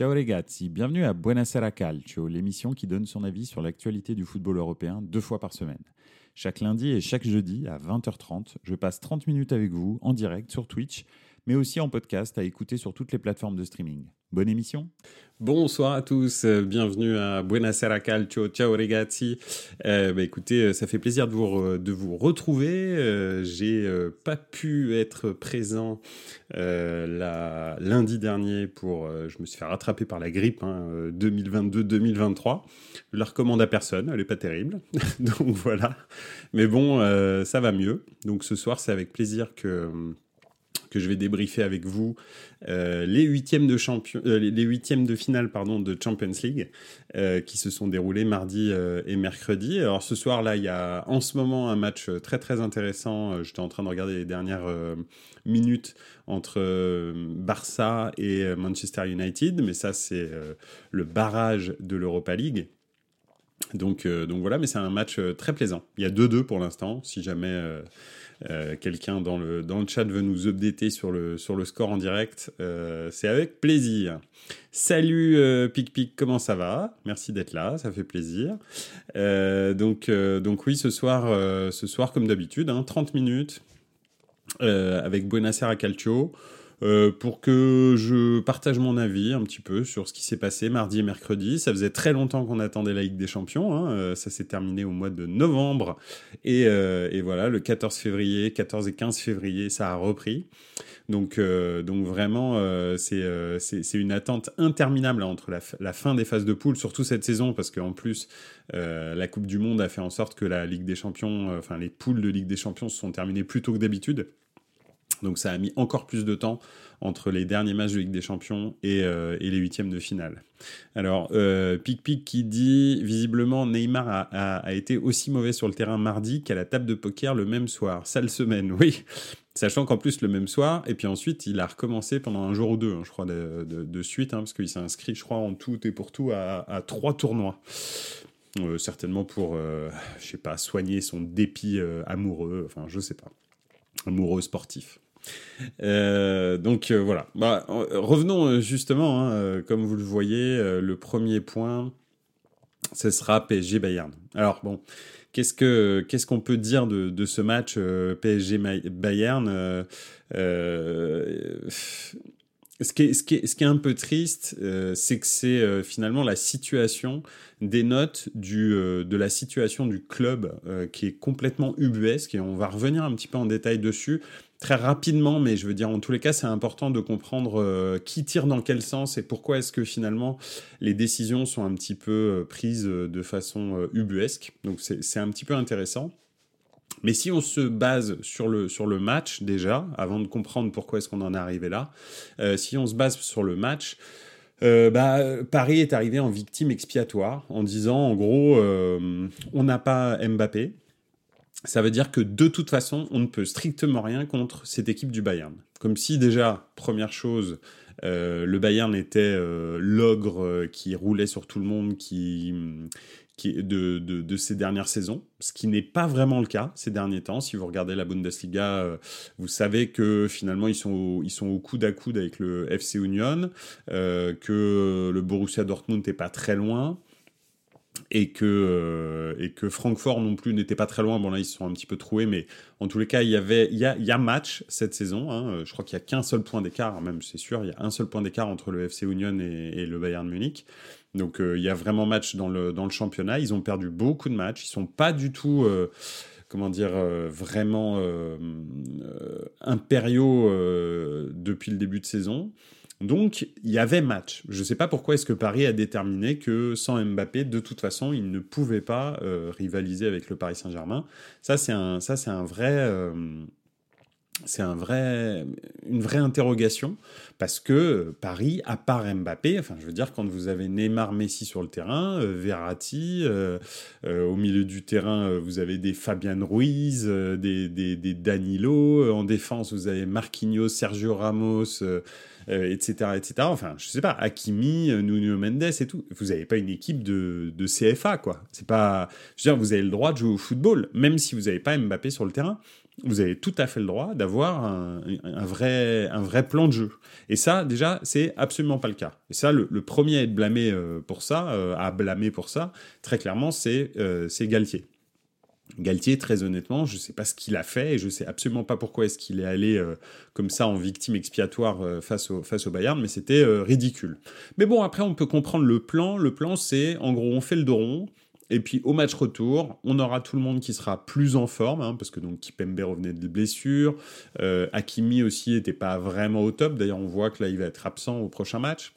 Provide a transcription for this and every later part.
Ciao ragazzi, bienvenue à Buonasera Calcio, l'émission qui donne son avis sur l'actualité du football européen deux fois par semaine. Chaque lundi et chaque jeudi à 20h30, je passe 30 minutes avec vous en direct sur Twitch, mais aussi en podcast à écouter sur toutes les plateformes de streaming. Bonne émission Bonsoir à tous, euh, bienvenue à Buonasera Calcio, ciao ragazzi. Euh, bah, écoutez, euh, ça fait plaisir de vous, de vous retrouver. Euh, J'ai euh, pas pu être présent la, lundi dernier pour... je me suis fait rattraper par la grippe hein, 2022-2023. Je la recommande à personne, elle est pas terrible. Donc voilà. Mais bon, ça va mieux. Donc ce soir, c'est avec plaisir que que je vais débriefer avec vous euh, les huitièmes de champion, euh, les de finale pardon de Champions League euh, qui se sont déroulés mardi et mercredi. Alors ce soir là, il y a en ce moment un match très très intéressant. J'étais en train de regarder les dernières minutes entre Barça et Manchester United, mais ça c'est le barrage de l'Europa League. Donc, donc voilà, mais c'est un match très plaisant. Il y a 2-2 pour l'instant, si jamais euh, quelqu'un dans le, dans le chat veut nous updater sur le, sur le score en direct, euh, c'est avec plaisir. Salut euh, Pic Pic, comment ça va? Merci d'être là, ça fait plaisir. Euh, donc, euh, donc oui, ce soir, euh, ce soir comme d'habitude, hein, 30 minutes avec Buonasera Calcio. Euh, pour que je partage mon avis un petit peu sur ce qui s'est passé mardi et mercredi. Ça faisait très longtemps qu'on attendait la Ligue des Champions. Hein. Euh, ça s'est terminé au mois de novembre. Et, euh, et, voilà, le 14 février, 14 et 15 février, ça a repris. Donc, donc vraiment, c'est une attente interminable entre la, la, fin des phases de poule, surtout cette saison, parce qu'en plus, la Coupe du Monde a fait en sorte que la Ligue des Champions, enfin les poules de Ligue des Champions se sont terminées plus tôt que d'habitude. Donc ça a mis encore plus de temps entre les derniers matchs de Ligue des Champions et, euh, les huitièmes de finale. Alors, euh, Pic Pic qui dit visiblement Neymar a, été aussi mauvais sur le terrain mardi qu'à la table de poker le même soir. Sale semaine, oui. Sachant qu'en plus le même soir, et puis ensuite il a recommencé pendant un jour ou deux, hein, je crois, de, suite, hein, parce qu'il s'est inscrit, je crois, en tout et pour tout à, à trois tournois. Euh, certainement pour, euh, je sais pas, soigner son dépit euh, amoureux, enfin, je sais pas, amoureux sportif. Euh, donc euh, voilà. Bah, revenons justement, hein, comme vous le voyez, euh, le premier point, ce sera PSG Bayern. Alors bon, qu'est-ce que qu'est-ce qu'on peut dire de, ce match euh, PSG Bayern ce qui, est, un peu triste, euh, c'est que c'est euh, finalement la situation des notes euh, de la situation du club euh, qui est complètement ubuesque et on va revenir un petit peu en détail dessus très rapidement, mais je veux dire en tous les cas c'est important de comprendre euh, qui tire dans quel sens et pourquoi est-ce que finalement les décisions sont un petit peu prises de façon ubuesque. Donc c'est un petit peu intéressant. Mais si on se base sur le, sur le match déjà, avant de comprendre pourquoi est-ce qu'on en est arrivé là, euh, si on se base sur le match, euh, bah, Paris est arrivé en victime expiatoire en disant en gros euh, on n'a pas Mbappé. Ça veut dire que de toute façon, on ne peut strictement rien contre cette équipe du Bayern. Comme si déjà, première chose, euh, le Bayern était euh, l'ogre qui roulait sur tout le monde, de, ces dernières saisons, ce qui n'est pas vraiment le cas ces derniers temps. Si vous regardez la Bundesliga, euh, vous savez que finalement ils sont au, ils sont au coude à coude avec le FC Union, euh, que le Borussia Dortmund n'est pas très loin et que euh, et que Francfort non plus n'était pas très loin. Bon là ils se sont un petit peu troués, mais en tous les cas il y avait il y a, match cette saison. Hein. Je crois qu'il y a qu'un seul point d'écart, même c'est sûr, il y a un seul point d'écart entre le FC Union et, le Bayern Munich. Donc euh, il y a vraiment match dans le dans le championnat. Ils ont perdu beaucoup de matchs. Ils sont pas du tout euh, comment dire, euh, vraiment euh, euh, impériaux depuis le début de saison. Donc, il y avait match. Je ne sais pas pourquoi est-ce que Paris a déterminé que sans Mbappé, de toute façon, il ne pouvait pas euh, rivaliser avec le Paris Saint-Germain. Ça, c'est un, ça, c'est un vrai, euh, c'est un vrai, une vraie interrogation parce que Paris, à part Mbappé, enfin, je veux dire, quand vous avez Neymar, Messi sur le terrain, euh, Verratti, au milieu du terrain, vous avez des Fabian Ruiz, des, des, des Danilo, en défense, vous avez Marquinhos, Sergio Ramos euh, etc., etc. Enfin, je sais pas, Hakimi, euh, Nuno Mendes et tout. Vous n'avez pas une équipe de, de CFA, quoi. C'est pas, je veux dire, vous avez le droit de jouer au football, même si vous n'avez pas Mbappé sur le terrain. vous avez tout à fait le droit d'avoir un, vrai, un vrai plan de jeu. Et ça, déjà, c'est absolument pas le cas. Et ça, le, premier à être blâmé euh, pour ça, à blâmer pour ça, très clairement, c'est euh, Galtier. Galtier, très honnêtement, je ne sais pas ce qu'il a fait et je ne sais absolument pas pourquoi est-ce qu'il est allé comme ça en victime expiatoire face, au, face au Bayern, mais c'était ridicule. Mais bon, après, on peut comprendre le plan. Le plan, c'est en gros, on fait le dos rond, et puis au match retour, on aura tout le monde qui sera plus en forme, hein, parce que donc Kipembe revenait de blessure, euh, Hakimi aussi n'était pas vraiment au top. D'ailleurs, on voit que là, il va être absent au prochain match.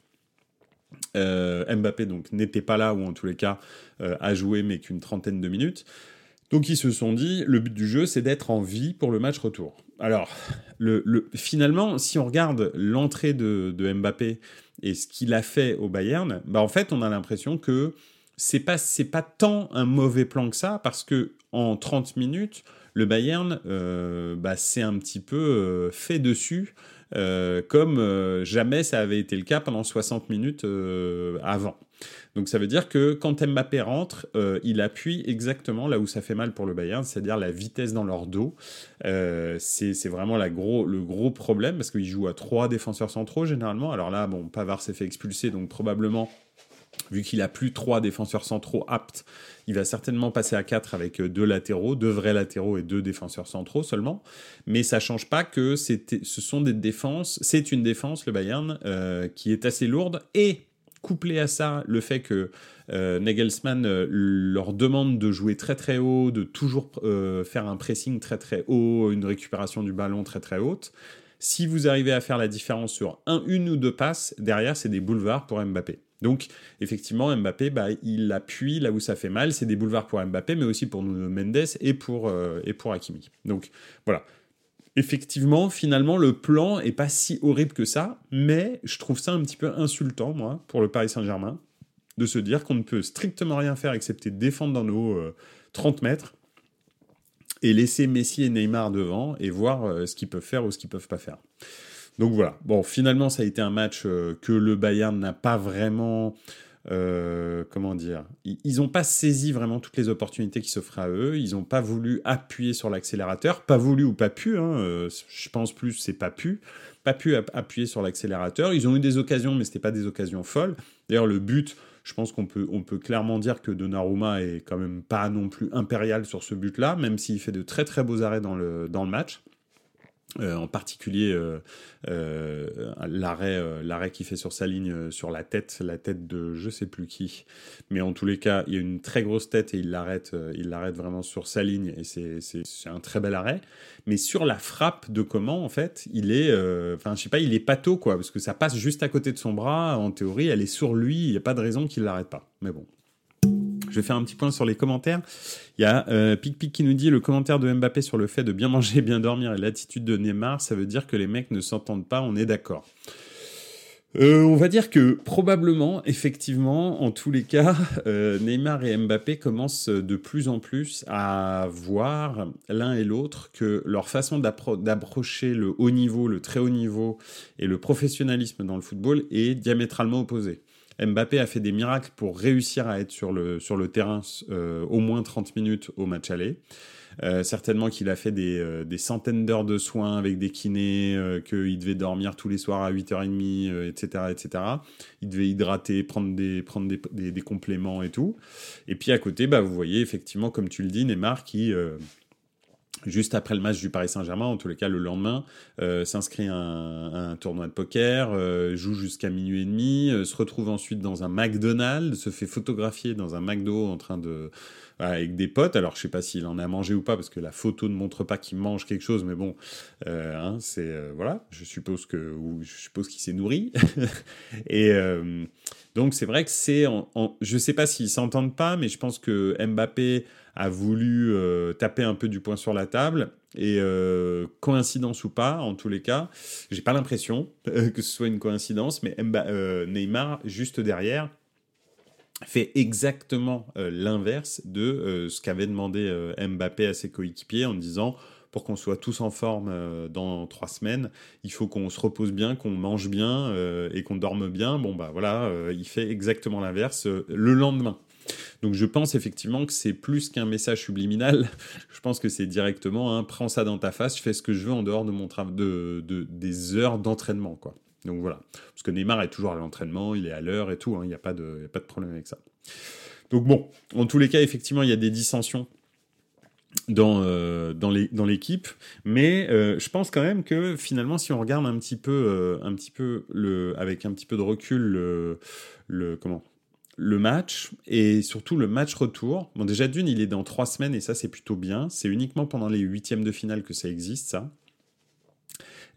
Euh, Mbappé donc n'était pas là ou en tous les cas euh, a joué mais qu'une trentaine de minutes. Donc ils se sont dit le but du jeu c'est d'être en vie pour le match retour. Alors le, finalement si on regarde l'entrée de, Mbappé et ce qu'il a fait au Bayern, bah en fait on a l'impression que c'est pas c'est pas tant un mauvais plan que ça parce que en 30 minutes le Bayern euh, bah, un petit peu euh, fait dessus euh, comme jamais ça avait été le cas pendant 60 minutes avant. Donc ça veut dire que quand Mbappé rentre, il appuie exactement là où ça fait mal pour le Bayern, c'est-à-dire la vitesse dans leur dos. c'est vraiment la gros, le gros problème parce qu'il joue à trois défenseurs centraux généralement. Alors là, bon, Pavard s'est fait expulser, donc probablement vu qu'il a plus trois défenseurs centraux aptes, il va certainement passer à quatre avec euh, deux latéraux, deux vrais latéraux et deux défenseurs centraux seulement. Mais ça change pas que ce sont des défenses, c'est une défense, le Bayern, euh, qui est assez lourde et couplé à ça le fait que euh, Nagelsmann leur demande de jouer très très haut, de toujours faire un pressing très très haut, une récupération du ballon très très haute. Si vous arrivez à faire la différence sur un, une ou deux passes, derrière c'est des boulevards pour Mbappé. Donc, effectivement, Mbappé, bah, il appuie là où ça fait mal. C'est des boulevards pour Mbappé, mais aussi pour Mendes et pour, euh, et pour Hakimi. Donc, voilà. Effectivement, finalement, le plan est pas si horrible que ça, mais je trouve ça un petit peu insultant, moi, pour le Paris Saint-Germain, de se dire qu'on ne peut strictement rien faire excepté défendre dans nos 30 euh, mètres et laisser Messi et Neymar devant et voir euh, ce qu'ils peuvent faire ou ce qu'ils peuvent pas faire. Donc voilà. Bon, finalement, ça a été un match euh, que le Bayern n'a pas vraiment. Euh, comment dire Ils n'ont pas saisi vraiment toutes les opportunités qui s'offraient à eux. Ils n'ont pas voulu appuyer sur l'accélérateur. Pas voulu ou pas pu. Hein, euh, je pense plus, c'est pas pu. Pas pu appuyer sur l'accélérateur. Ils ont eu des occasions, mais ce pas des occasions folles. D'ailleurs, le but, je pense qu'on peut, on peut clairement dire que Donnarumma est quand même pas non plus impérial sur ce but-là, même s'il fait de très très beaux arrêts dans le, dans le match. Euh, en particulier euh, euh, l'arrêt l'arrêt qu'il fait sur sa ligne sur la tête la tête de je sais plus qui. Mais en tous les cas il y a une très grosse tête et il l'arrête il l'arrête vraiment sur sa ligne et c'est un très bel arrêt. Mais sur la frappe de comment en fait il est enfin je sais pas il est pato quoi parce que ça passe juste à côté de son bras. En théorie elle est sur lui il n'y a pas de raison qu'il l'arrête pas. Mais bon je vais faire un petit point sur les commentaires. Il y a euh, Pic Pic qui nous dit le commentaire de Mbappé sur le fait de bien manger, bien dormir et l'attitude de Neymar, ça veut dire que les mecs ne s'entendent pas, on est d'accord. Euh, on va dire que probablement, effectivement, en tous les cas, euh, Neymar et Mbappé commencent de plus en plus à voir l'un et l'autre que leur façon d'approcher le haut niveau, le très haut niveau et le professionnalisme dans le football est diamétralement opposée. Mbappé a fait des miracles pour réussir à être sur le, terrain euh, au moins 30 minutes au match aller. Euh, certainement qu'il a fait des, euh, des centaines d'heures de soins avec des kinés, qu'il devait dormir tous les soirs à 8h30, etc., etc. Il devait hydrater, prendre, des, prendre des, des, compléments et tout. Et puis à côté, bah, vous voyez effectivement, comme tu le dis, Neymar qui juste après le match du Paris Saint-Germain, en tous les cas le lendemain, euh, s'inscrit à, un, tournoi de poker, euh, joue jusqu'à minuit et demi, euh, se retrouve ensuite dans un McDonald's, se fait photographier dans un McDo en train de avec des potes. Alors je sais pas s'il en a mangé ou pas parce que la photo ne montre pas qu'il mange quelque chose, mais bon, hein, c'est voilà. Je suppose que ou je suppose qu'il s'est nourri et donc c'est vrai que c'est, je sais pas s'ils s'entendent pas, mais je pense que Mbappé a voulu euh, taper un peu du poing sur la table. Et euh, coïncidence ou pas, en tous les cas, j'ai pas l'impression que ce soit une coïncidence, mais euh, Neymar, juste derrière, fait exactement l'inverse de ce qu'avait demandé Mbappé à ses coéquipiers en disant pour qu'on soit tous en forme dans trois semaines, il faut qu'on se repose bien, qu'on mange bien et qu'on dorme bien. Bon bah voilà, il fait exactement l'inverse le lendemain. Donc je pense effectivement que c'est plus qu'un message subliminal. je pense que c'est directement, hein, prends ça dans ta face, fais ce que je veux en dehors de mon travail, de, des heures d'entraînement, quoi. Donc voilà. Parce que Neymar est toujours à l'entraînement, il est à l'heure et tout, hein. il n'y de, a pas de problème avec ça. Donc bon, en tous les cas, effectivement, il y a des dissensions dans, euh, dans l'équipe, mais euh, je pense quand même que finalement, si on regarde un petit peu, euh, un petit peu le, avec un petit peu de recul, le, le comment le match et surtout le match retour. Bon, déjà d'une, il est dans trois semaines et ça c'est plutôt bien. C'est uniquement pendant les huitièmes de finale que ça existe, ça.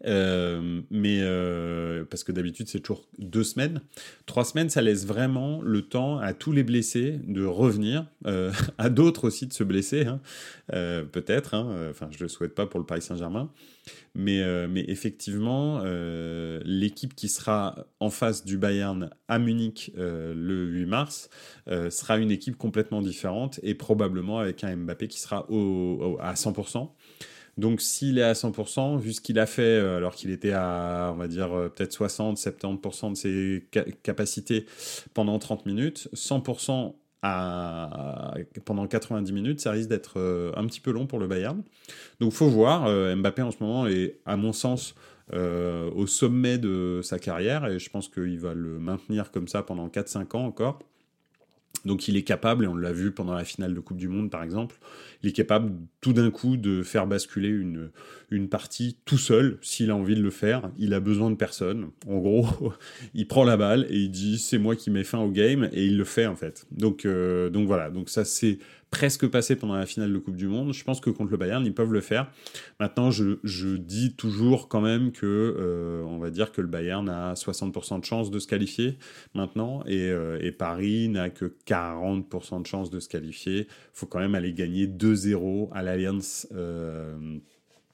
Euh, mais euh, parce que d'habitude c'est toujours deux semaines. Trois semaines, ça laisse vraiment le temps à tous les blessés de revenir, euh, à d'autres aussi de se blesser, hein. peut-être. Hein. Enfin, je le souhaite pas pour le Paris Saint-Germain. Mais, mais effectivement, l'équipe qui sera en face du Bayern à Munich le 8 mars sera une équipe complètement différente et probablement avec un Mbappé qui sera à 100%. Donc s'il est à 100%, vu ce qu'il a fait, euh, alors qu'il était à, on va dire, euh, peut-être 60, 70% de ses capacités pendant 30 minutes, 100% à, pendant 90 minutes, ça risque d'être euh, un petit peu long pour le Bayern. Donc faut voir, Mbappé en ce moment est, à mon sens, au sommet de sa carrière, et je pense qu'il va le maintenir comme ça pendant 4-5 ans encore. Donc il est capable, et on l'a vu pendant la finale de Coupe du Monde par exemple, il est capable tout d'un coup de faire basculer une, une partie tout seul, s'il a envie de le faire. Il a besoin de personne. En gros, il prend la balle et il dit c'est moi qui mets fin au game, et il le fait en fait. Donc, euh, donc voilà, donc ça c'est presque passé pendant la finale de Coupe du Monde. Je pense que contre le Bayern, ils peuvent le faire. Maintenant, je, je dis toujours quand même que, euh, on va dire que le Bayern a 60% de chance de se qualifier maintenant, et, euh, et Paris n'a que 40% de chance de se qualifier. Il faut quand même aller gagner 2-0 à l'Alliance. Euh,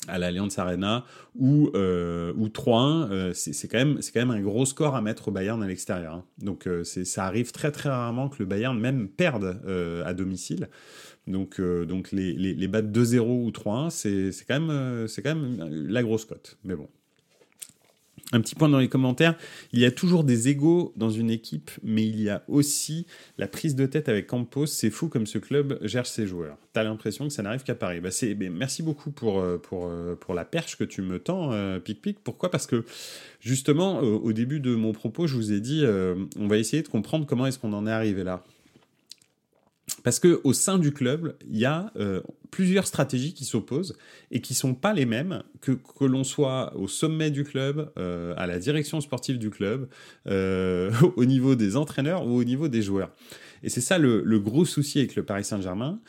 à l'Alliance Arena ou, euh, ou 3-1, euh, c'est quand, même, quand même un gros score à mettre au Bayern à l'extérieur. Hein. Donc euh, ça arrive très très rarement que le Bayern même perde à domicile. Donc, donc les, les, les battre 2-0 ou 3-1, c'est quand, même, quand même la grosse cote. Mais bon, un petit point dans les commentaires, il y a toujours des égaux dans une équipe, mais il y a aussi la prise de tête avec Campos. C'est fou comme ce club gère ses joueurs. T'as l'impression que ça n'arrive qu'à Paris. Bah merci beaucoup pour, euh, pour, euh, pour la perche que tu me tends, euh, Pic Pic. Pourquoi? Parce que justement, au début de mon propos, je vous ai dit, on va essayer de comprendre comment est-ce qu'on en est arrivé là. Parce que au sein du club, il y a euh, plusieurs stratégies qui s'opposent et qui sont pas les mêmes que que l'on soit au sommet du club, euh, à la direction sportive du club, euh, au niveau des entraîneurs ou au niveau des joueurs. Et c'est ça le, le, gros souci avec le Paris Saint-Germain.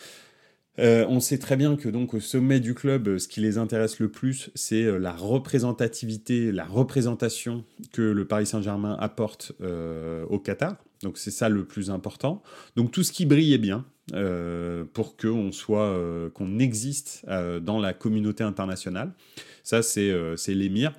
On sait très bien que donc au sommet du club, ce qui les intéresse le plus, c'est la représentativité, la représentation que le Paris Saint-Germain apporte au Qatar. Donc c'est ça le plus important. Donc tout ce qui brille est bien euh, pour qu'on soit, euh, qu'on existe euh, dans la communauté internationale. Ça c'est l'émir.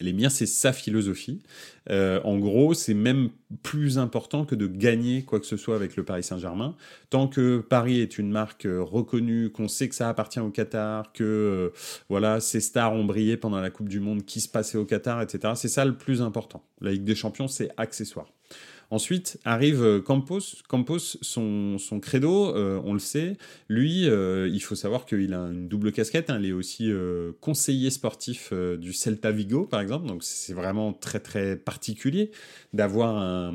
L'émir, c'est sa philosophie. en gros, c'est même plus important que de gagner quoi que ce soit avec le Paris Saint-Germain. Tant que Paris est une marque reconnue, qu'on sait que ça appartient au Qatar, que voilà, ces stars ont brillé pendant la Coupe du Monde, qui se passait au Qatar, etc. C'est ça le plus important. La Ligue des Champions, c'est accessoire. Ensuite arrive euh, Campos. Campos, son, credo, euh, on le sait, lui, euh, il faut savoir qu'il a une double casquette. Hein. il est aussi conseiller sportif du Celta Vigo, par exemple. Donc c'est vraiment très très particulier d'avoir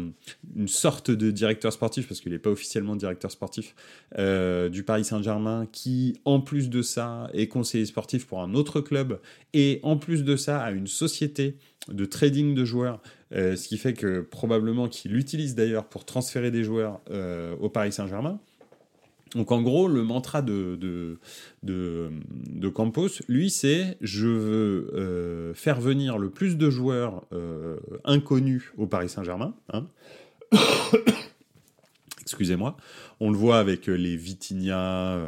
une sorte de directeur sportif, parce qu'il n'est pas officiellement directeur sportif, du Paris Saint-Germain, qui en plus de ça est conseiller sportif pour un autre club, et en plus de ça a une société de trading de joueurs euh, ce qui fait que probablement qu'il l'utilise d'ailleurs pour transférer des joueurs euh, au Paris Saint-Germain. Donc en gros, le mantra de, de, de, Campos, lui, c'est je veux euh, faire venir le plus de joueurs inconnus au Paris Saint-Germain. Hein. Excusez-moi. On le voit avec les Vitinha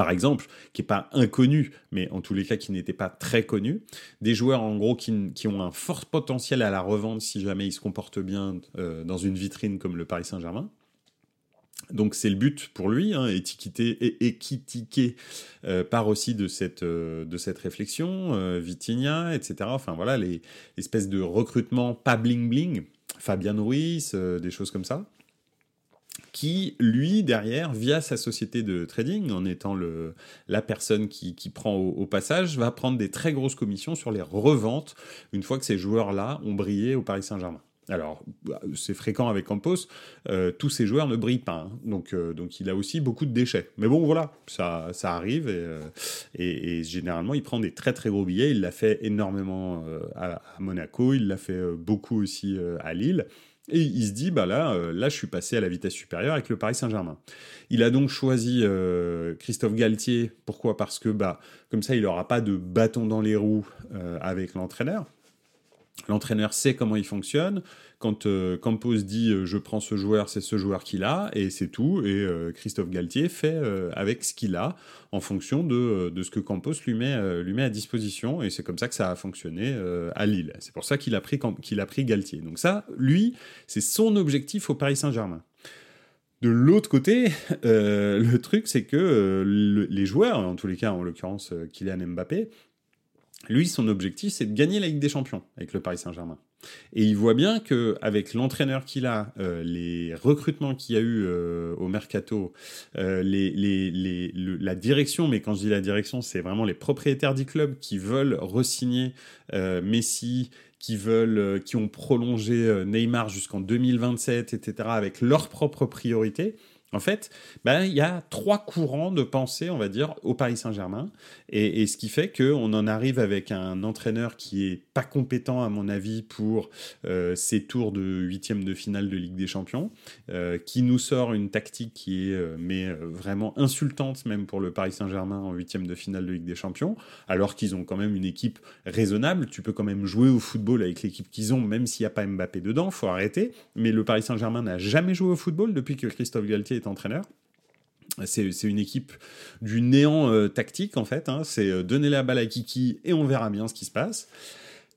par exemple, qui n'est pas inconnu, mais en tous les cas qui n'était pas très connu. Des joueurs en gros qui, ont un fort potentiel à la revente si jamais ils se comportent bien euh, dans une vitrine comme le Paris Saint-Germain. Donc c'est le but pour lui, hein, étiqueter et équitiquer euh, aussi de cette, euh, de cette réflexion, euh, Vitinha, etc. Enfin voilà, les espèces de recrutement pas bling bling, Fabian Ruiz, des choses comme ça. Qui, lui, derrière, via sa société de trading, en étant la personne qui, prend au, passage, va prendre des très grosses commissions sur les reventes une fois que ces joueurs-là ont brillé au Paris Saint-Germain. Alors, bah, c'est fréquent avec Campos, euh, tous ces joueurs ne brillent pas, hein. donc, euh, donc il a aussi beaucoup de déchets. Mais bon, voilà, ça, ça arrive, et, euh, généralement, il prend des très très gros billets, il l'a fait énormément à, Monaco, il l'a fait beaucoup aussi à Lille, et il se dit, bah là, euh, là, je suis passé à la vitesse supérieure avec le Paris Saint-Germain. Il a donc choisi euh, Christophe Galtier. Pourquoi? Parce que, bah, comme ça, il n'aura pas de bâton dans les roues euh, avec l'entraîneur. L'entraîneur sait comment il fonctionne. Quand euh, Campos dit euh, je prends ce joueur, c'est ce joueur qu'il a, et c'est tout. Et euh, Christophe Galtier fait avec ce qu'il a en fonction de, de, ce que Campos lui met, lui met à disposition. Et c'est comme ça que ça a fonctionné à Lille. C'est pour ça qu'il a, pris, qu'il a pris Galtier. Donc ça, lui, c'est son objectif au Paris Saint-Germain. De l'autre côté, le truc, c'est que les joueurs, en tous les cas, en l'occurrence Kylian Mbappé, lui, son objectif, c'est de gagner la Ligue des Champions avec le Paris Saint-Germain. Et il voit bien que avec l'entraîneur qu'il a, euh, les recrutements qu'il y a eu euh, au mercato, euh, les, les, les, la direction, mais quand je dis la direction, c'est vraiment les propriétaires du club qui veulent resigner Messi, qui veulent, qui ont prolongé Neymar jusqu'en 2027, etc., avec leurs propres priorités. En fait, ben, il y a trois courants de pensée, on va dire, au Paris Saint-Germain. Et, ce qui fait qu'on en arrive avec un entraîneur qui est pas compétent, à mon avis, pour euh, ces tours de huitième de finale de Ligue des Champions, euh, qui nous sort une tactique qui est euh, mais vraiment insultante, même pour le Paris Saint-Germain en huitième de finale de Ligue des Champions, alors qu'ils ont quand même une équipe raisonnable. Tu peux quand même jouer au football avec l'équipe qu'ils ont, même s'il n'y a pas Mbappé dedans, faut arrêter. Mais le Paris Saint-Germain n'a jamais joué au football depuis que Christophe Galtier entraîneur. C'est une équipe du néant euh, tactique en fait. Hein. C'est euh, donner la balle à Kiki et on verra bien ce qui se passe.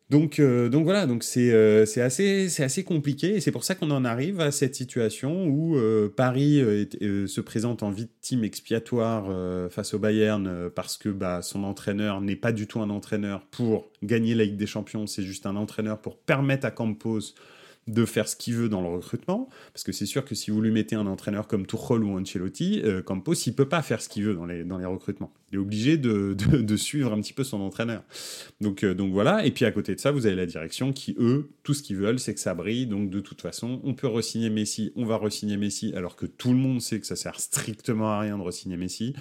Donc, euh, voilà, c'est assez, assez compliqué et c'est pour ça qu'on en arrive à cette situation où Paris se présente en victime expiatoire face au Bayern parce que bah, son entraîneur n'est pas du tout un entraîneur pour gagner la Ligue des Champions, c'est juste un entraîneur pour permettre à Campos de faire ce qu'il veut dans le recrutement, parce que c'est sûr que si vous lui mettez un entraîneur comme Tuchel ou Ancelotti, euh, Campos, il peut pas faire ce qu'il veut dans les, dans les recrutements. Il est obligé de, de, suivre un petit peu son entraîneur. Donc, euh, donc voilà, et puis à côté de ça, vous avez la direction qui, eux, tout ce qu'ils veulent, c'est que ça brille, donc de toute façon, on peut resigner Messi, on va resigner Messi, alors que tout le monde sait que ça sert strictement à rien de resigner Messi,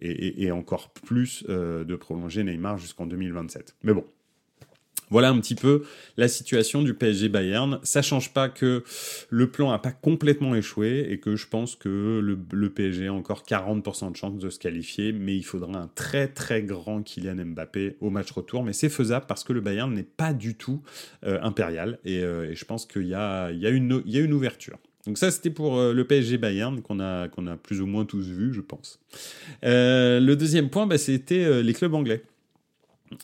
et, encore plus euh, de prolonger Neymar jusqu'en 2027. Mais bon, voilà un petit peu la situation du PSG Bayern. Ça change pas que le plan a pas complètement échoué et que je pense que le, PSG a encore 40% de chance de se qualifier, mais il faudra un très très grand Kylian Mbappé au match retour. Mais c'est faisable parce que le Bayern n'est pas du tout euh, impérial euh, et, je pense qu'il y a, une, ouverture. Donc ça, c'était pour euh, le PSG Bayern qu'on a, qu'on a plus ou moins tous vu, je pense. le deuxième point, bah, c'était les clubs anglais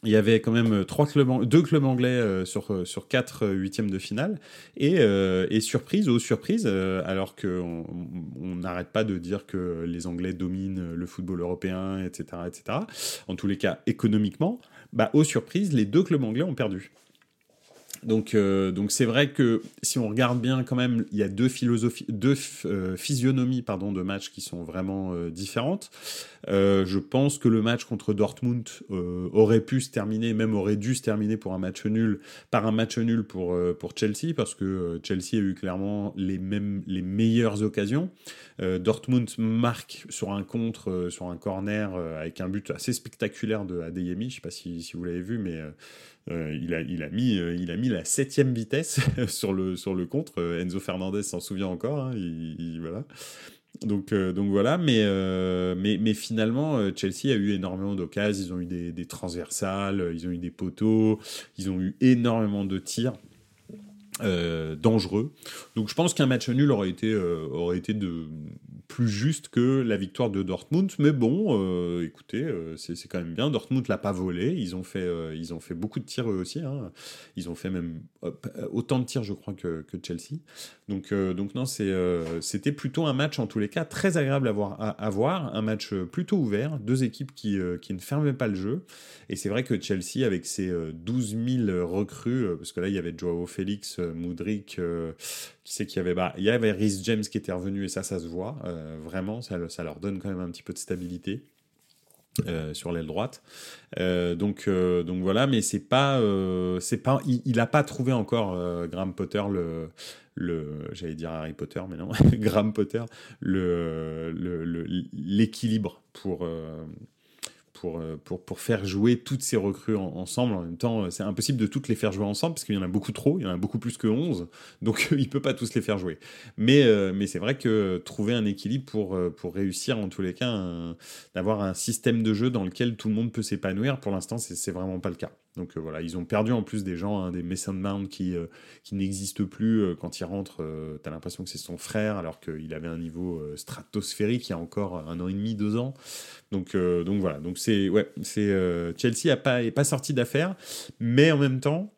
il y avait quand même euh, deux clubs anglais euh, sur, euh, sur quatre huitièmes de finale. Et, et surprise, aux surprises, alors qu'on n'arrête pas de dire que les Anglais dominent le football européen, etc., etc., en tous les cas économiquement, bah, aux surprises, les deux clubs anglais ont perdu. Donc, donc c'est vrai que si on regarde bien, quand même, il y a deux philosophies, deux physionomies pardon de matchs qui sont vraiment différentes. Je pense que le match contre Dortmund aurait pu se terminer, même aurait dû se terminer pour un match nul, par un match nul pour pour Chelsea, parce que Chelsea a eu clairement les mêmes les meilleures occasions. Dortmund marque sur un contre, sur un corner avec un but assez spectaculaire de Adeyemi. Je sais pas si, vous l'avez vu, mais euh, il, a, il, a mis, euh, il a mis la septième vitesse sur, le, sur le contre. Euh, Enzo Fernandez s'en souvient encore. Hein, il, voilà. Donc, donc voilà, mais, mais, mais, finalement, Chelsea a eu énormément d'occasions. Ils ont eu des, des, transversales, ils ont eu des poteaux, ils ont eu énormément de tirs. dangereux. Donc je pense qu'un match nul aurait été, aurait été de plus juste que la victoire de Dortmund. Mais bon, écoutez, c'est quand même bien. Dortmund l'a pas volé. Ils ont fait, ils ont fait beaucoup de tirs eux aussi. Hein. Ils ont fait même autant de tirs, je crois, que, que Chelsea. Donc, donc non, c'était plutôt un match en tous les cas très agréable à voir, à, voir. Un match plutôt ouvert. Deux équipes qui, qui ne fermaient pas le jeu. Et c'est vrai que Chelsea, avec ses 12 000 recrues, parce que là, il y avait Joao Félix, Moudric, qui sait qu'il y avait, bah, il y avait Rhys James qui était revenu et ça, ça se voit euh, vraiment, ça, ça, leur donne quand même un petit peu de stabilité. Euh, sur l'aile droite, euh, donc donc voilà, mais c'est pas c'est pas il, a pas trouvé encore Graham Potter le j'allais dire Harry Potter mais non Graham Potter l'équilibre pour euh, pour, pour, faire jouer toutes ces recrues ensemble. En même temps, c'est impossible de toutes les faire jouer ensemble parce qu'il y en a beaucoup trop, il y en a beaucoup plus que 11, donc il peut pas tous les faire jouer. Mais, euh, mais c'est vrai que trouver un équilibre pour, euh, pour réussir, en tous les cas, d'avoir un système de jeu dans lequel tout le monde peut s'épanouir, pour l'instant, c'est vraiment pas le cas. Donc voilà, ils ont perdu en plus des gens, hein, des Mason Mount qui, qui n'existent plus. quand il rentre, tu as l'impression que c'est son frère, alors qu'il avait un niveau stratosphérique il y a encore un an et demi, deux ans. Donc, donc voilà, donc c'est ouais, c'est euh, Chelsea a pas sorti d'affaire, mais en même temps.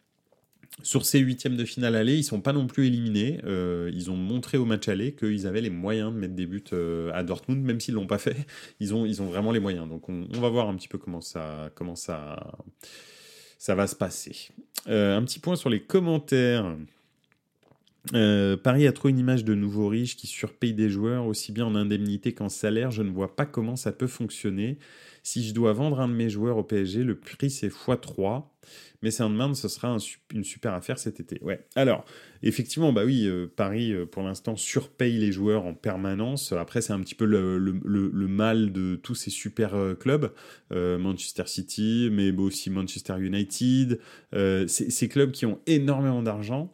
Sur ces huitièmes de finale aller, ils sont pas non plus éliminés. Euh, ils ont montré au match aller qu'ils avaient les moyens de mettre des buts euh, à Dortmund, même s'ils l'ont pas fait. Ils ont, ils ont vraiment les moyens. Donc on, va voir un petit peu comment ça, comment ça, ça va se passer. un petit point sur les commentaires. Paris a trop une image de nouveaux riches qui surpayent des joueurs aussi bien en indemnité qu'en salaire. Je ne vois pas comment ça peut fonctionner. Si je dois vendre un de mes joueurs au PSG, le prix c'est x3. Mais Sandman, ce sera une super affaire cet été. Ouais. Alors, effectivement, bah oui, euh, Paris, euh, pour l'instant, surpaye les joueurs en permanence. Après, c'est un petit peu le, mal de tous ces super euh, clubs. Manchester City, mais aussi Manchester United. ces clubs qui ont énormément d'argent,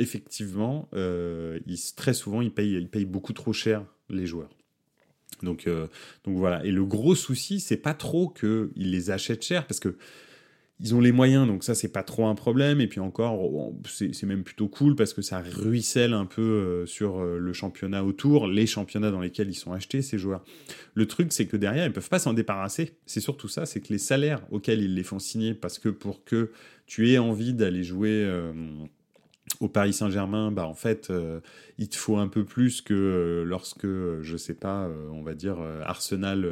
effectivement, ils, très souvent, ils payent, ils payent beaucoup trop cher les joueurs. Donc, euh, donc voilà. Et le gros souci, c'est pas trop qu'ils les achètent cher parce que ils ont les moyens, donc ça c'est pas trop un problème. Et puis encore, c'est même plutôt cool parce que ça ruisselle un peu euh, sur euh, le championnat autour, les championnats dans lesquels ils sont achetés ces joueurs. Le truc c'est que derrière ils peuvent pas s'en débarrasser. C'est surtout ça, c'est que les salaires auxquels ils les font signer, parce que pour que tu aies envie d'aller jouer au Paris Saint-Germain, bah en fait, euh, il te faut un peu plus que euh, lorsque, je sais pas, euh, on va dire Arsenal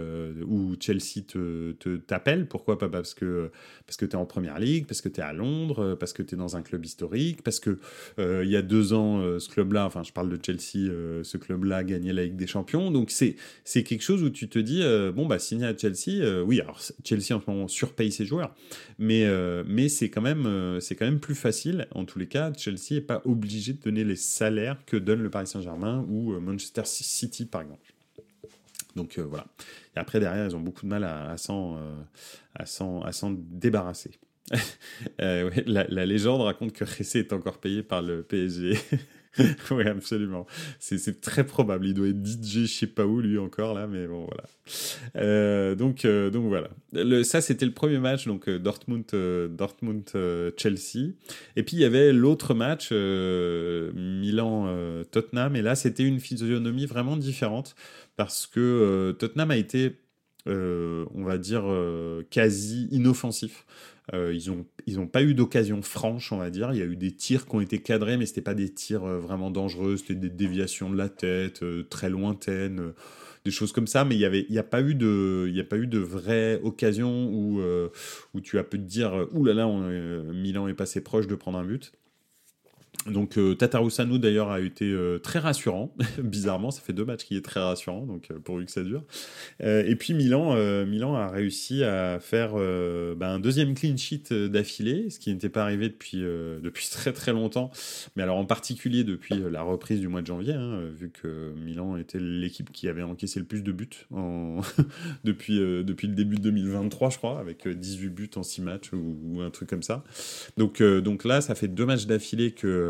ou Chelsea te, te t'appelle. Pourquoi pas? Parce que parce que tu es en première ligue, parce que tu es à Londres, parce que tu es dans un club historique, parce que il y a deux ans, ce club-là, enfin, je parle de Chelsea, ce club-là gagné la Ligue des Champions. Donc c'est c'est quelque chose où tu te dis bon bah signer à Chelsea, oui, alors Chelsea en ce moment surpaye ses joueurs, mais mais c'est quand même c'est quand même plus facile en tous les cas. Chelsea n'est pas obligé de donner les salaires que donne le Paris Saint-Germain ou euh, Manchester City, par exemple. Donc euh, voilà. Et après, derrière, ils ont beaucoup de mal à, à s'en euh, débarrasser. la, la, légende raconte que Ressé est encore payé par le PSG. oui, absolument. C'est très probable. Il doit être DJ, je sais pas où, lui encore, là, mais bon, voilà. Euh, donc, euh, donc voilà. Ça, c'était le premier match, donc euh, Dortmund, Dortmund Chelsea. Et puis, il y avait l'autre match, Milan-Tottenham. et là, c'était une physionomie vraiment différente parce que Tottenham a été, on va dire, quasi inoffensif. Euh, ils n'ont ils pas eu d'occasion franche, on va dire. Il y a eu des tirs qui ont été cadrés, mais c'était pas des tirs euh, vraiment dangereux. C'était des déviations de la tête, euh, très lointaines, des choses comme ça. Mais il y avait, il y a pas eu de, a pas eu de vraie occasion où où tu as pu te dire, oulala, là là, Milan est passé proche de prendre un but. Donc euh, d'ailleurs a été euh, très rassurant, bizarrement, ça fait deux matchs qui est très rassurant, donc euh, pourvu que ça dure. et puis Milan, Milan a réussi à faire bah, un deuxième clean sheet d'affilée, ce qui n'était pas arrivé depuis, depuis très très longtemps, mais alors en particulier depuis la reprise du mois de janvier, hein, vu que Milan était l'équipe qui avait encaissé le plus de buts depuis, depuis le début de 2023, je crois, avec 18 buts en 6 matchs ou, ou un truc comme ça. Donc, donc là, ça fait deux matchs d'affilée que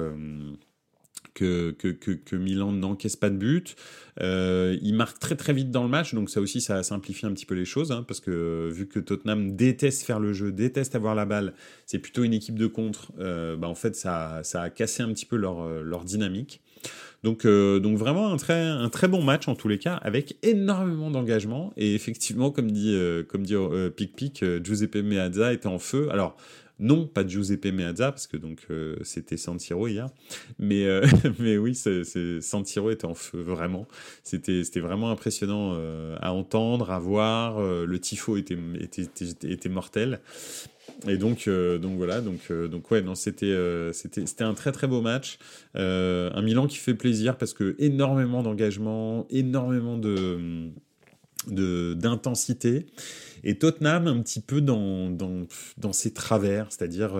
que, que, Milan n'encaisse pas de but. Euh, il marque très très vite dans le match, donc ça aussi ça simplifie un petit peu les choses, hein, parce que vu que Tottenham déteste faire le jeu, déteste avoir la balle, c'est plutôt une équipe de contre, euh, bah, en fait ça, a cassé un petit peu leur, dynamique. Donc, euh, donc vraiment un très, bon match en tous les cas, avec énormément d'engagement. Et effectivement, comme dit, euh, euh, Pic Pic, Giuseppe Meazza était en feu. Alors, non, pas Giuseppe Meazza, parce que donc c'était San Siro hier. Mais, mais oui, c'est, San Siro était en feu, vraiment. C'était, c'était vraiment impressionnant à entendre, à voir. le tifo était, était, était, mortel. Et donc, euh, donc voilà, donc, euh, donc ouais, non, c'était, euh, c'était, c'était un très très beau match. un Milan qui fait plaisir parce que énormément d'engagement, énormément de, d'intensité. Et Tottenham un petit peu dans, dans, dans ses travers, c'est-à-dire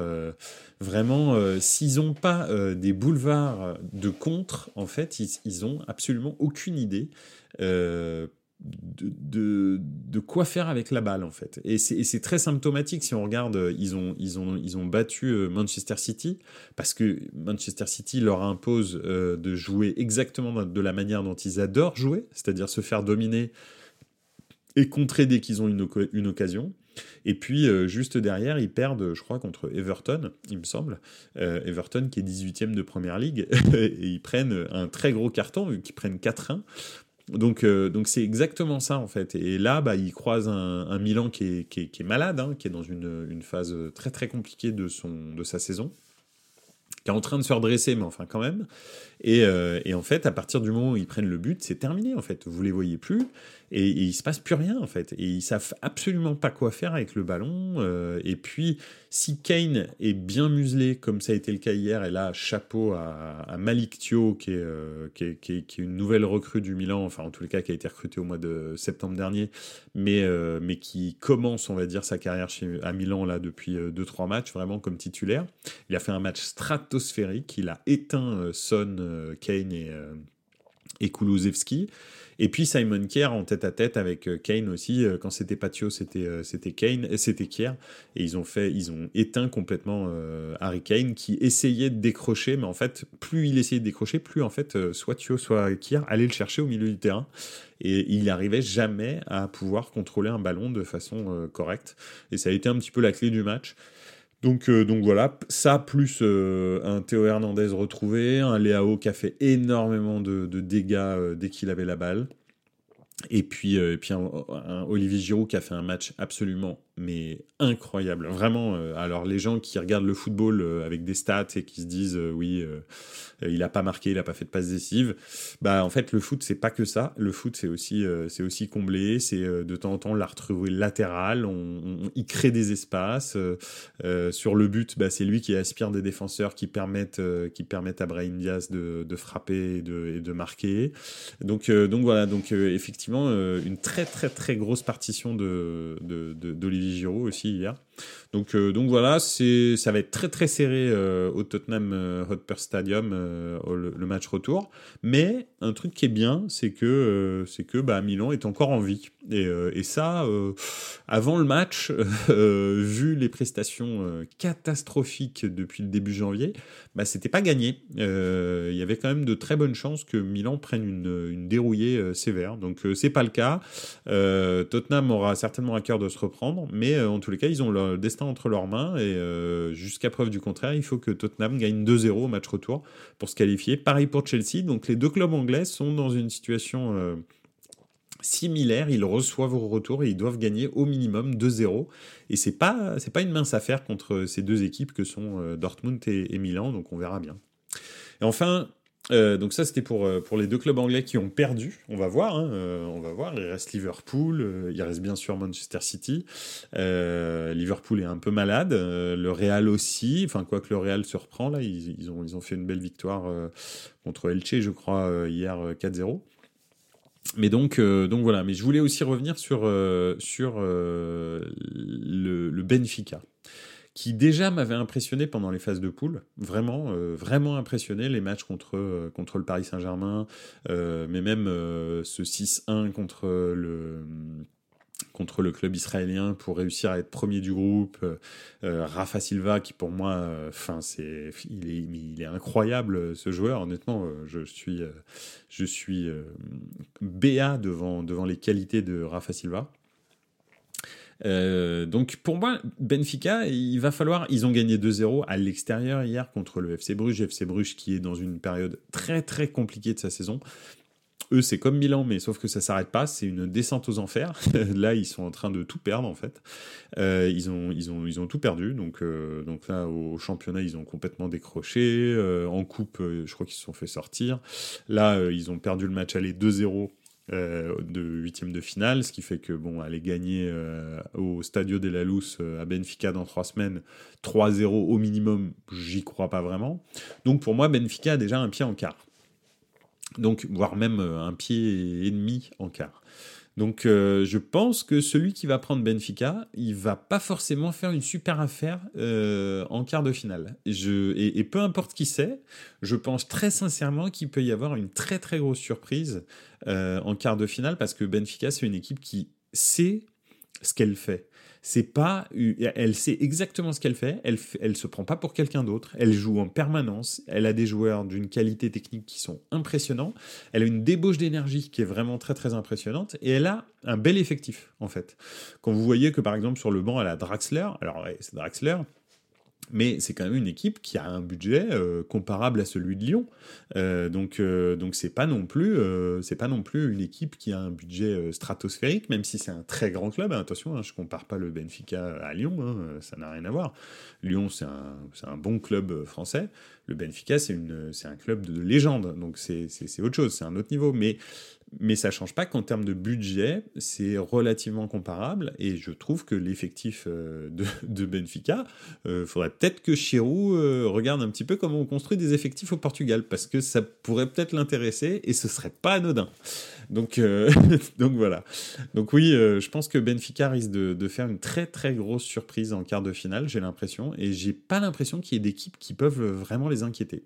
vraiment, s'ils n'ont pas des boulevards de contre, en fait, ils, ils ont absolument aucune idée de, de, quoi faire avec la balle en fait. Et c'est très symptomatique si on regarde, euh, ils ont, ils ont, ils ont battu euh, Manchester City parce que Manchester City leur impose euh, de jouer exactement de la manière dont ils adorent jouer, c'est-à-dire se faire dominer et contrer dès qu'ils ont une, occasion. Et puis, juste derrière, ils perdent, je crois, contre Everton, il me semble. Everton qui est 18e de Première Ligue. et ils prennent un très gros carton, vu qu'ils prennent 4-1. Donc, euh, donc c'est exactement ça en fait. Et là, bah, il croise un, Milan qui est, qui est, malade, hein, qui est dans une, une, phase très très compliquée de, son, de sa saison, qui est en train de se redresser, mais enfin quand même. Et, euh, et en fait, à partir du moment où ils prennent le but, c'est terminé en fait. Vous les voyez plus et, il se passe plus rien en fait. Et ils savent absolument pas quoi faire avec le ballon. Euh, et puis, si Kane est bien muselé, comme ça a été le cas hier, et là, chapeau à, à euh, qui, est, qui, est, qui, est, une nouvelle recrue du Milan, enfin en tous les cas qui a été recrutée au mois de septembre dernier, mais, euh, mais qui commence, on va dire, sa carrière chez, à Milan là depuis 2-3 matchs, vraiment comme titulaire. Il a fait un match stratosphérique, il a éteint Son, Kane et, et. Et puis Simon Kier en tête à tête avec euh, Kane aussi. Euh, quand c'était Patio, c'était euh, c'était Kane, c'était Kier. Et ils ont fait, ils ont éteint complètement Harry Kane qui essayait de décrocher, mais en fait, plus il essayait de décrocher, plus en fait, soit Thio, soit Kier allaient le chercher au milieu du terrain. Et il n'arrivait jamais à pouvoir contrôler un ballon de façon correcte. Et ça a été un petit peu la clé du match. Donc, donc voilà, ça plus un Théo Hernandez retrouvé, un Léao qui a fait énormément de, dégâts dès qu'il avait la balle. Et puis, et puis un, Olivier Giroud qui a fait un match absolument mais incroyable. Vraiment, euh, alors les gens qui regardent le football euh, avec des stats et qui se disent euh, oui, il n'a pas marqué, il n'a pas fait de passe décisive, bah en fait le foot c'est pas que ça. Le foot c'est aussi c'est aussi comblé, c'est de temps en temps la retrouver latérale, on, il crée des espaces. sur le but, bah, c'est lui qui aspire des défenseurs qui permettent qui permettent à Brahim Diaz de, de frapper et de, de marquer. Donc donc voilà, donc effectivement une très très très grosse partition de d'Olivier Giroud aussi hier. Donc, euh, donc voilà, ça va être très très serré euh, au Tottenham euh, Hotspur Stadium le, match retour. Mais un truc qui est bien, c'est que c'est que bah, Milan est encore en vie. Et, et ça, avant le match, vu les prestations catastrophiques depuis le début janvier, bah, c'était pas gagné. Il y avait quand même de très bonnes chances que Milan prenne une, une dérouillée sévère. Donc c'est pas le cas. Tottenham aura certainement à cœur de se reprendre, mais en tous les cas, ils ont le destin entre leurs mains et euh, jusqu'à preuve du contraire, il faut que Tottenham gagne 2-0 au match retour pour se qualifier. Pareil pour Chelsea. Donc les deux clubs anglais sont dans une situation euh, similaire. Ils reçoivent au retour et ils doivent gagner au minimum 2-0. Et c'est pas c'est pas une mince affaire contre ces deux équipes que sont euh, Dortmund et, et Milan. Donc on verra bien. Et enfin, euh, donc ça c'était pour, euh, pour les deux clubs anglais qui ont perdu. On va voir, hein, euh, on va voir. Il reste Liverpool, il reste bien sûr Manchester City. Liverpool est un peu malade, le Real aussi. Enfin quoi que le Real se reprend là, ils, ont, ils ont fait une belle victoire contre Elche, je crois hier 4-0. Mais donc, donc voilà. Mais je voulais aussi revenir sur, sur le Benfica qui déjà m'avait impressionné pendant les phases de poule, vraiment, euh, vraiment impressionné, les matchs contre, euh, contre le Paris Saint-Germain, euh, mais même ce 6-1 contre le, contre le club israélien pour réussir à être premier du groupe. Rafa Silva, qui pour moi, c'est, il est, il est incroyable ce joueur. Honnêtement, je suis, je suis béat devant devant les qualités de Rafa Silva. Euh, donc pour moi, Benfica, il va falloir. Ils ont gagné 2-0 à l'extérieur hier contre le FC Bruges. FC Bruges qui est dans une période très très compliquée de sa saison. Eux, c'est comme Milan, mais sauf que ça s'arrête pas. C'est une descente aux enfers. là, ils sont en train de tout perdre en fait. Euh, ils ont ils ont ils ont tout perdu. Donc euh, donc là, au championnat, ils ont complètement décroché. en coupe, je crois qu'ils se sont fait sortir. Là, ils ont perdu le match aller 2-0 euh, de huitième de finale, ce qui fait que bon, aller gagner euh, au Stadio de la Luz euh, à Benfica dans trois semaines, 3-0 au minimum, j'y crois pas vraiment. Donc pour moi, Benfica a déjà un pied en quart. Donc, voire même un pied et demi en quart. Donc euh, je pense que celui qui va prendre Benfica, il va pas forcément faire une super affaire euh, en quart de finale. Et, peu importe qui c'est, je pense très sincèrement qu'il peut y avoir une très très grosse surprise euh, en quart de finale parce que Benfica c'est une équipe qui sait ce qu'elle fait c'est pas, elle sait exactement ce qu'elle fait, elle, elle se prend pas pour quelqu'un d'autre, elle joue en permanence, elle a des joueurs d'une qualité technique qui sont impressionnants, elle a une débauche d'énergie qui est vraiment très très impressionnante et elle a un bel effectif en fait. Quand vous voyez que par exemple sur le banc elle a Draxler, alors c'est Draxler, mais c'est quand même une équipe qui a un budget euh, comparable à celui de Lyon. Euh, donc euh, donc c'est pas non plus c'est pas non plus une équipe qui a un budget stratosphérique, même si c'est un très grand club. attention, hein, je compare pas le Benfica à Lyon, hein, ça n'a rien à voir. Lyon c'est un, un bon club français. Le Benfica c'est c'est un club de légende, donc c'est autre chose, c'est un autre niveau. Mais mais ça change pas qu'en termes de budget, c'est relativement comparable. Et je trouve que l'effectif euh, de, Benfica, euh, faudrait peut-être que Chirou euh, regarde un petit peu comment on construit des effectifs au Portugal, parce que ça pourrait peut-être l'intéresser et ce serait pas anodin. Donc, donc voilà. Donc oui, je pense que Benfica risque de, de, faire une très très grosse surprise en quart de finale, j'ai l'impression. Et j'ai pas l'impression qu'il y ait d'équipes qui peuvent vraiment les inquiéter.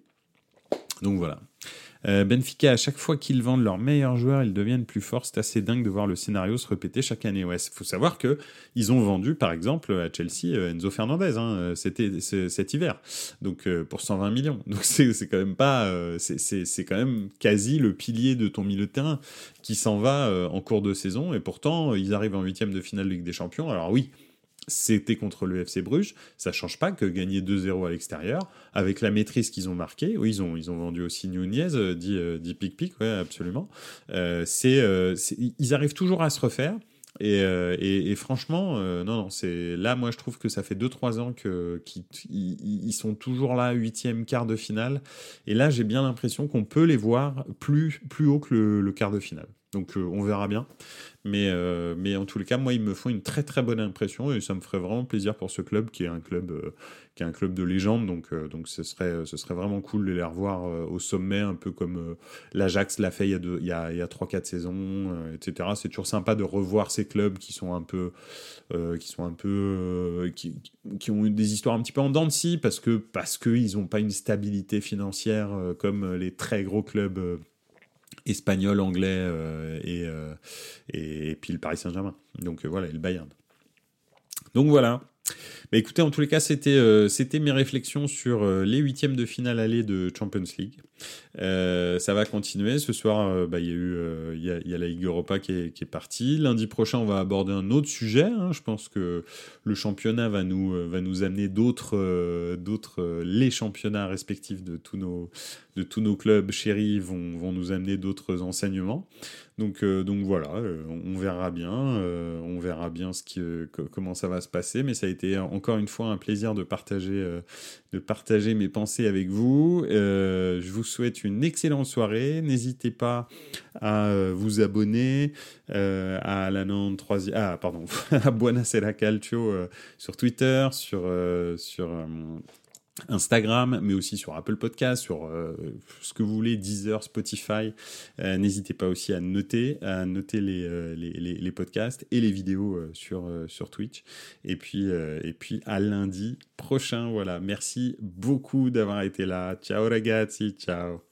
Donc voilà. Euh, Benfica, à chaque fois qu'ils vendent leurs meilleurs joueurs, ils deviennent plus forts. C'est assez dingue de voir le scénario se répéter chaque année. Ouais, faut savoir que ils ont vendu, par exemple, à Chelsea, euh, Enzo Fernandez, hein, euh, c'était cet hiver, donc pour 120 millions. Donc c'est quand même pas, c'est quand même quasi le pilier de ton milieu de terrain qui s'en va en cours de saison. Et pourtant, ils arrivent en huitième de finale Ligue des Champions. Alors oui, c'était contre le FC Bruges. Ça change pas que gagner 2-0 à l'extérieur, avec la maîtrise qu'ils ont marquée. Oui, ils ont, ils ont vendu aussi Nunez, euh, dit, euh, dit Pic Pic, ouais, absolument. Euh, c'est, ils arrivent toujours à se refaire. Et, et, franchement, non, non, c'est là, moi, je trouve que ça fait 2-3 ans que qu'ils sont toujours là, huitième, quart de finale. Et là, j'ai bien l'impression qu'on peut les voir plus, plus haut que le, le quart de finale. Donc, on verra bien. Mais, euh, mais en tous les cas, moi, ils me font une très très bonne impression et ça me ferait vraiment plaisir pour ce club qui est un club, euh, qui est un club de légende. Donc, euh, donc ce, serait, ce serait vraiment cool de les revoir au sommet, un peu comme l'Ajax l'a fait il y a, a, a 3-4 saisons, etc. C'est toujours sympa de revoir ces clubs qui sont un peu. qui sont un peu. Qui, qui, ont des histoires un petit peu en dents de scie parce que parce qu'ils n'ont pas une stabilité financière comme les très gros clubs espagnol, anglais euh, euh, et, et, puis le Paris Saint-Germain. Donc euh, voilà, et le Bayern. Donc voilà. Écoutez, en tous les cas, c'était c'était mes réflexions sur les huitièmes de finale aller de Champions League. Euh, ça va continuer. Ce soir, euh, bah, il y, a eu, euh, il y, a, la Ligue Europa qui est, qui est, partie. Lundi prochain, on va aborder un autre sujet. Hein. Je pense que le championnat va nous, va nous amener d'autres, d'autres, les championnats respectifs de tous nos, de tous nos clubs chéris vont, vont nous amener d'autres enseignements. Donc, donc voilà, on verra bien, on verra bien ce qui, comment ça va se passer. Mais ça a été encore une fois un plaisir de partager, de partager mes pensées avec vous. je vous souhaite une excellente soirée. N'hésitez pas à euh, vous abonner euh, à la 93 ah pardon à Buonasera Calcio euh, sur Twitter, sur sur Instagram, mais aussi sur Apple Podcast, sur ce que vous voulez, Deezer, Spotify. N'hésitez pas aussi à noter, à noter les, les, les, podcasts et les vidéos sur, sur Twitch. Et puis, et puis à lundi prochain. Voilà. Merci beaucoup d'avoir été là. Ciao ragazzi. Ciao.